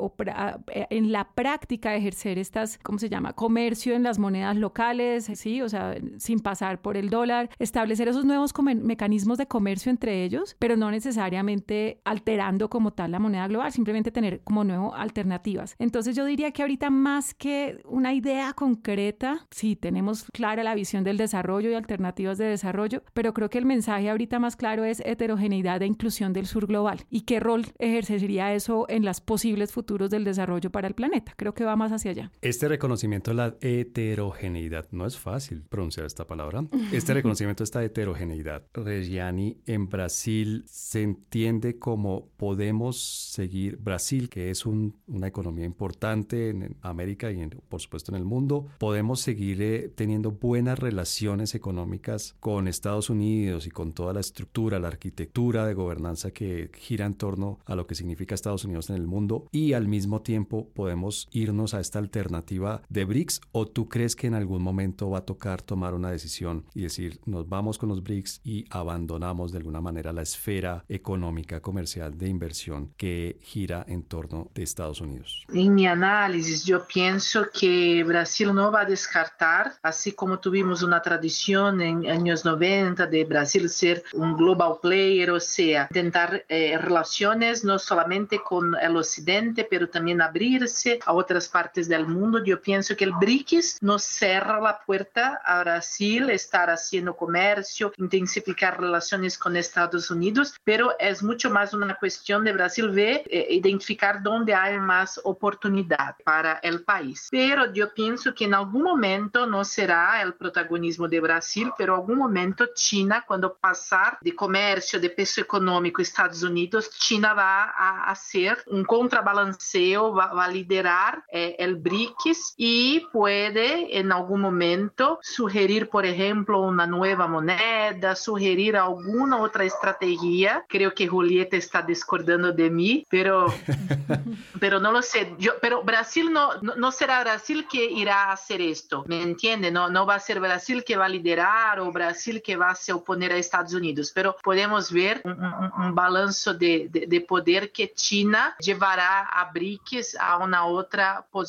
D: eh, en la práctica ejercer estas, ¿cómo se llama? Comercio en las monedas locales, sí, o sea, sin pasar por el dólar, establecer esos nuevos mecanismos de comercio entre ellos, pero no necesariamente alterando como tal la moneda global, simplemente tener como nuevo alternativas. Entonces yo diría que ahorita más que una idea concreta, sí, tenemos clara la visión del desarrollo y alternativas de desarrollo, pero creo que el mensaje ahorita más claro es heterogeneidad e inclusión del sur global y qué rol ejercería eso en las posibles futuros del desarrollo para el planeta. Creo que va más hacia allá.
A: Este reconocimiento de la heterogeneidad, no es fácil pronunciar esta palabra, este reconocimiento de esta heterogeneidad, Reggiani, en Brasil se entiende como podemos seguir Brasil, que es un, una economía importante en América y en, por supuesto en el mundo, podemos seguir eh, teniendo buenas relaciones económicas con Estados Unidos y con toda la estructura, la arquitectura de gobernanza que gira en torno a lo que significa Estados Unidos en el mundo y al mismo tiempo podemos irnos a esta alternativa de BRICS o tú crees que en algún momento va a tocar tomar una decisión y decir nos vamos con los BRICS y abandonamos de alguna manera la esfera económica, comercial de inversión que gira en torno de Estados Unidos?
C: En mi análisis yo pienso que Brasil no va a descartar, así como tuvimos una tradición en años 90 de Brasil ser un global player, o sea, intentar eh, relaciones no solamente con el occidente, pero también abrirse a otras partes del mundo. Yo pienso que el BRICS nos cierra la puerta a Brasil estar haciendo comercio, intensificar relaciones con Estados Unidos, pero es mucho más una cuestión de Brasil ver, eh, identificar dónde hay más oportunidad para el país. Pero yo pienso que en algún momento no será el protagonismo de Brasil, pero algún momento China, cuando pasar de comercio, de peso económico Estados Unidos, China va a hacer un contrabalanceo, va, va a liderar eh, el BRICS y puede en algún momento sugerir, por ejemplo, una nueva moneda, sugerir alguna otra estrategia. Creo que Julieta está discordando de mí, pero, pero no lo sé. Yo, pero Brasil no, no, será Brasil que irá a hacer esto, ¿me entiende? No, no va a ser Brasil que va a liderar o Brasil que va a se oponer a Estados Unidos, pero podemos ver un, un, un balanzo de, de, de, poder que China llevará a BRICS a una otra posición,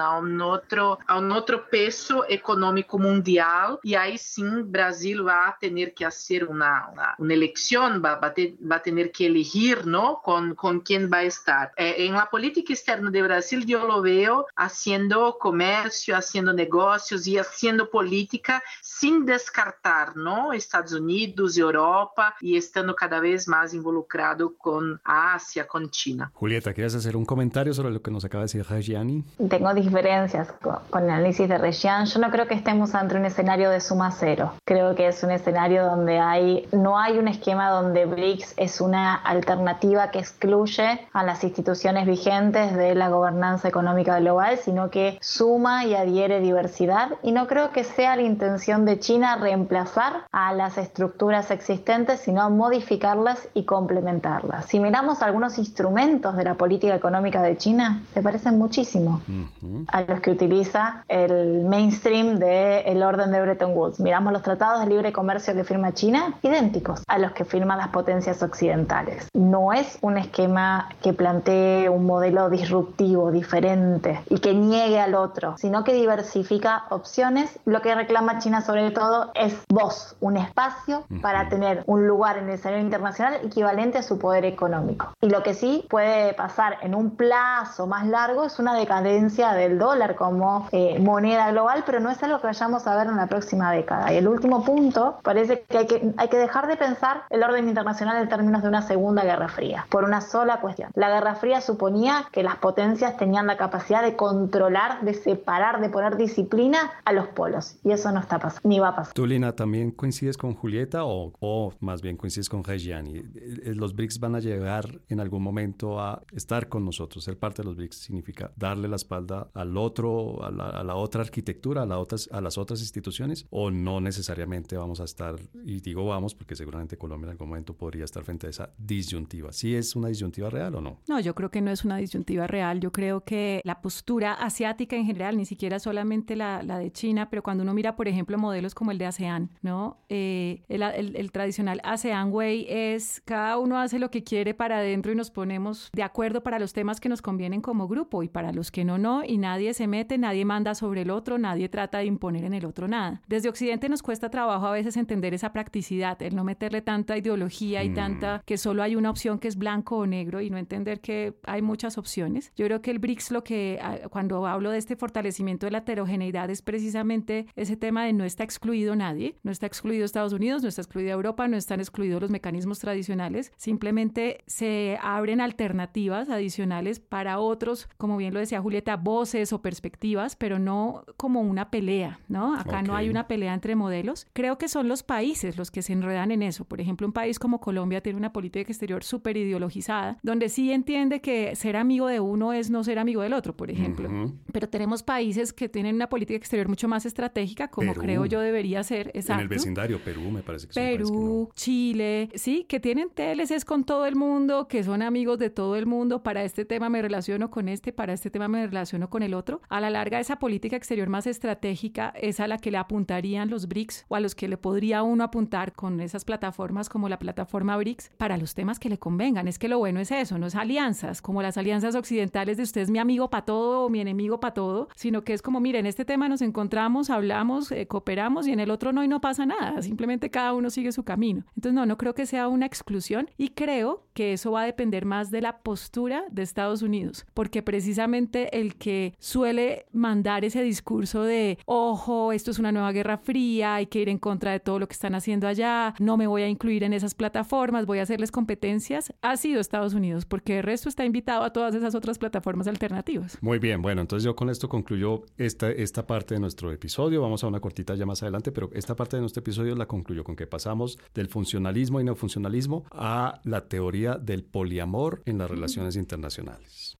C: a un otro, a otro peso económico mundial y ahí sí Brasil va a tener que hacer una, una, una elección, va, va, a te, va, a tener que elegir ¿no? con, con quién va a estar. Eh, la política externa de Brasil yo lo veo haciendo comercio, haciendo negocios y haciendo política sin descartar ¿no? Estados Unidos, Europa y estando cada vez más involucrado con Asia, con China.
A: Julieta, ¿quieres hacer un comentario sobre lo que nos acaba de decir Reggiani?
B: Tengo diferencias con, con el análisis de Reggiani. Yo no creo que estemos ante un escenario de suma cero. Creo que es un escenario donde hay, no hay un esquema donde BRICS es una alternativa que excluye a las instituciones vigentes de la gobernanza económica global, sino que suma y adhiere diversidad. Y no creo que sea la intención de China reemplazar a las estructuras existentes, sino modificarlas y complementarlas. Si miramos algunos instrumentos de la política económica de China, se parecen muchísimo uh -huh. a los que utiliza el mainstream del orden de Bretton Woods. Miramos los tratados de libre comercio que firma China, idénticos a los que firman las potencias occidentales. No es un esquema que plantee un modelo disruptivo, diferente y que niegue al otro, sino que diversifica opciones. Lo que reclama China sobre todo es voz, un espacio uh -huh. para tener un lugar en el escenario internacional equivalente a su poder económico. Y lo que sí puede pasar en un plazo más largo es una decadencia del dólar como eh, moneda global, pero no es algo que vayamos a ver en la próxima década. Y el último punto, parece que hay que, hay que dejar de pensar el orden internacional en términos de una segunda guerra fría, por una sola cuestión. La guerra fría suponía que las potencias tenían la capacidad de controlar, de separar, de poner disciplina a los polos. Y eso no está pasando, ni va a pasar.
A: ¿Tú, Lina, también coincides con Julieta o, o más bien coincides con Reggiani? Los BRICS van a llegar en algún momento a estar con nosotros. Ser parte de los BRICS significa darle la espalda al otro, a la, a la otra arquitectura, a, la otras, a las otras instituciones, o no necesariamente vamos a estar, y digo vamos porque seguramente Colombia en algún momento podría estar frente a esa disyuntiva. ¿Sí es una disyuntiva real o no?
D: No, yo creo que no es una disyuntiva real. Yo creo que la postura asiática en general, ni siquiera solamente la, la de China, pero cuando uno mira, por ejemplo, modelos como el de ASEAN, ¿no? Eh, el, el, el tradicional ASEAN Way es cada uno hace lo que quiere para adentro y nos ponemos de acuerdo para los temas que nos convienen como grupo y para los que no, no, y nadie se mete, nadie manda sobre el otro, nadie trata de imponer en el otro nada. Desde Occidente nos cuesta trabajo a veces entender esa practicidad, el no meterle tanta ideología y mm. tanta que solo hay una opción que es blanco o negro y no entender que hay muchas opciones. Yo creo que el BRICS lo que, cuando hablo de este fortalecimiento de la heterogeneidad, es precisamente ese tema de no está excluido nadie, no está excluido Estados Unidos, no está excluida Europa, no están excluidos los mecanismos tradicionales, simplemente se abren alternativas adicionales para otros, como bien lo decía Julieta, voces o perspectivas, pero no como una pelea, ¿no? Acá okay. no hay una pelea entre modelos. Creo que son los países los que se enredan en eso. Por ejemplo, un país como Colombia tiene una política exterior súper ideologizada, donde sí entiende que ser amigo de uno es no ser amigo del otro, por ejemplo. Uh -huh. Pero tenemos países que tienen una política exterior mucho más estratégica, como Perú. creo yo debería ser. Exacto.
A: En el vecindario, Perú me parece que
D: Perú,
A: es un país que no.
D: Chile, sí, que tienen TLCs con todo el mundo, que son amigos de todo el mundo. Para este tema me relaciono con este, para este tema me relaciono con el otro. A la larga, esa política exterior más estratégica es a la que le apuntarían los BRICS o a los que le podría uno apuntar con esas plataformas como la plataforma BRICS para los temas que le convengan. Es que lo bueno es eso, no es alianzas, como las alianzas occidentales de usted es mi amigo para todo o mi enemigo para todo, sino que es como, mire, en este tema nos encontramos, hablamos, eh, cooperamos y en el otro no y no pasa nada, simplemente cada uno sigue su camino. Entonces, no, no creo que sea una exclusión y creo que eso va a depender más de la postura de Estados Unidos, porque precisamente el que suele mandar ese discurso de, ojo, esto es una nueva guerra fría, hay que ir en contra de todo lo que están haciendo allá, no me voy a incluir en esas plataformas, voy a hacerles competencias, ha sido Estados Unidos, porque el resto está invitado a todas esas otras plataformas alternativas.
A: Muy bien, bueno, entonces yo con esto concluyo esta, esta parte de nuestro episodio, vamos a una cortita ya más adelante, pero esta parte de nuestro episodio la concluyo con que pasamos del funcionalismo y neofuncionalismo a la teoría del poliamor en las relaciones internacionales.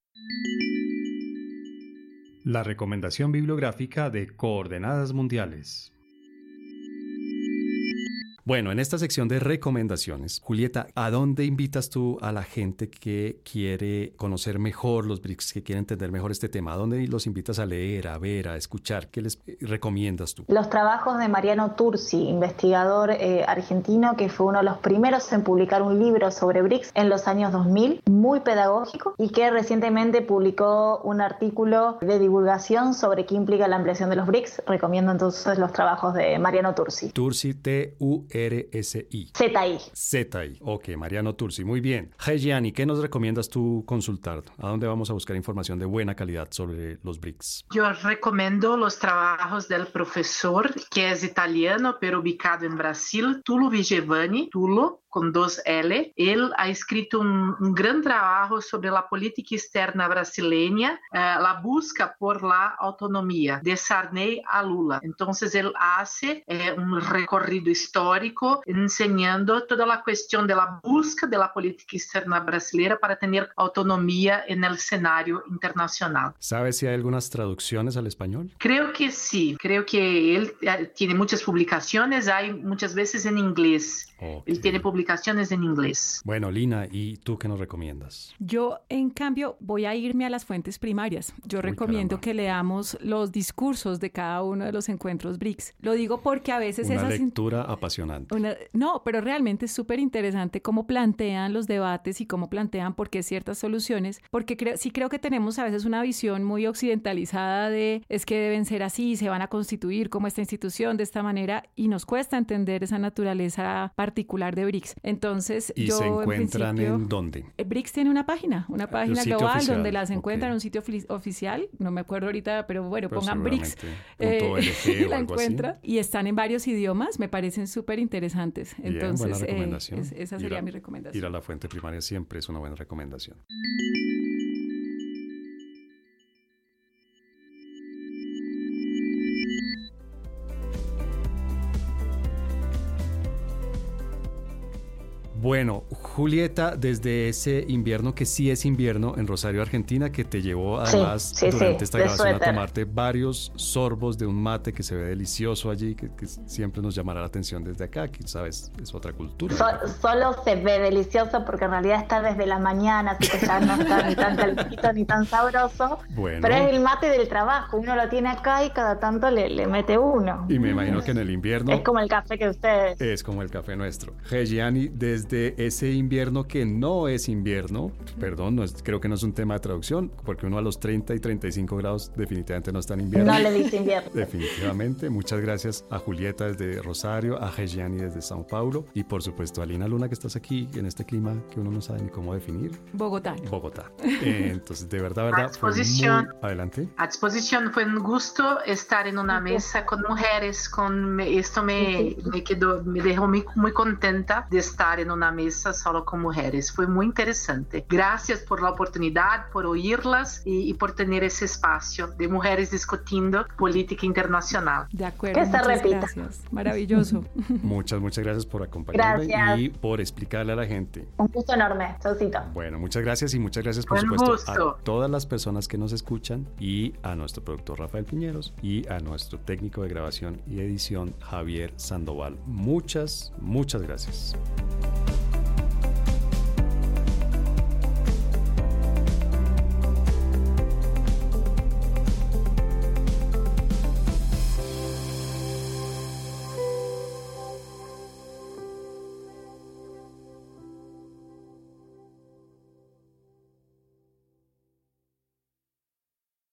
A: La recomendación bibliográfica de Coordenadas Mundiales. Bueno, en esta sección de recomendaciones, Julieta, ¿a dónde invitas tú a la gente que quiere conocer mejor los BRICS, que quiere entender mejor este tema? ¿A dónde los invitas a leer, a ver, a escuchar? ¿Qué les recomiendas tú?
B: Los trabajos de Mariano Tursi, investigador eh, argentino que fue uno de los primeros en publicar un libro sobre BRICS en los años 2000, muy pedagógico, y que recientemente publicó un artículo de divulgación sobre qué implica la ampliación de los BRICS. Recomiendo entonces los trabajos de Mariano Tursi.
A: Tursi, T-U RSI.
B: ZI.
A: ZI. Ok, Mariano Tursi. Muy bien. Gianni, ¿qué nos recomiendas tú consultar? ¿A dónde vamos a buscar información de buena calidad sobre los BRICS?
C: Yo recomiendo los trabajos del profesor que es italiano pero ubicado en Brasil, Tulo Vigevani. Tulo con dos L. Él ha escrito un, un gran trabajo sobre la política externa brasileña, eh, la busca por la autonomía de Sarney a Lula. Entonces él hace eh, un recorrido histórico enseñando toda la cuestión de la busca de la política externa brasileña para tener autonomía en el escenario internacional.
A: ¿Sabes si hay algunas traducciones al español?
C: Creo que sí, creo que él eh, tiene muchas publicaciones, hay muchas veces en inglés. Okay. Él tiene publicaciones en inglés.
A: Bueno, Lina, ¿y tú qué nos recomiendas?
D: Yo, en cambio, voy a irme a las fuentes primarias. Yo Uy, recomiendo caramba. que leamos los discursos de cada uno de los encuentros BRICS. Lo digo porque a veces
A: Una
D: esas...
A: lectura apasionante.
D: Una... No, pero realmente es súper interesante cómo plantean los debates y cómo plantean por qué ciertas soluciones, porque creo, sí creo que tenemos a veces una visión muy occidentalizada de es que deben ser así, se van a constituir como esta institución de esta manera y nos cuesta entender esa naturaleza particular de BRICS. Entonces,
A: ¿Y
D: yo,
A: se encuentran en, en, dónde?
D: BRICS tiene una página, una página global oficial. donde las encuentran, okay. un sitio oficial, no me acuerdo ahorita, pero bueno, pero pongan BRICS,
A: eh,
D: la encuentran y están en varios idiomas, me parecen súper interesantes.
A: Bien,
D: Entonces,
A: buena recomendación.
D: Eh, es, esa sería
A: a,
D: mi recomendación.
A: Ir a la fuente primaria siempre es una buena recomendación. Bueno, Julieta, desde ese invierno que sí es invierno en Rosario, Argentina, que te llevó además
B: sí, sí,
A: durante
B: sí,
A: esta grabación a tomarte varios sorbos de un mate que se ve delicioso allí, que, que, siempre nos llamará la atención desde acá, que sabes, es otra cultura.
B: So, solo se ve delicioso porque en realidad está desde la mañana, así que ya no está ni tan calentito ni tan sabroso.
A: Bueno.
B: Pero es el mate del trabajo, uno lo tiene acá y cada tanto le, le mete uno.
A: Y me imagino que en el invierno...
B: Es como el café que ustedes...
A: Es como el café nuestro. Gianni, desde de ese invierno que no es invierno, perdón, no es, creo que no es un tema de traducción, porque uno a los 30 y 35 grados definitivamente no está en invierno.
B: No le dice invierno.
A: Definitivamente. Muchas gracias a Julieta desde Rosario, a Gianni desde Sao Paulo y por supuesto a Lina Luna que estás aquí en este clima que uno no sabe ni cómo definir.
D: Bogotá.
A: Bogotá. Eh, entonces, de verdad, verdad.
C: A disposición.
A: Muy... Adelante.
C: A disposición. Fue un gusto estar en una mesa con mujeres. Con esto me, me quedó, me dejó muy, muy contenta de estar en una una mesa solo con mujeres. Fue muy interesante. Gracias por la oportunidad, por oírlas y, y por tener ese espacio de mujeres discutiendo política internacional.
D: De acuerdo.
B: Que se repita.
D: Gracias. Maravilloso.
A: muchas, muchas gracias por acompañarme
B: gracias.
A: y por explicarle a la gente.
B: Un gusto enorme. Chaucito.
A: Bueno, muchas gracias y muchas gracias por
C: Buen
A: supuesto
C: gusto.
A: a todas las personas que nos escuchan y a nuestro productor Rafael Piñeros y a nuestro técnico de grabación y edición Javier Sandoval. Muchas, muchas gracias.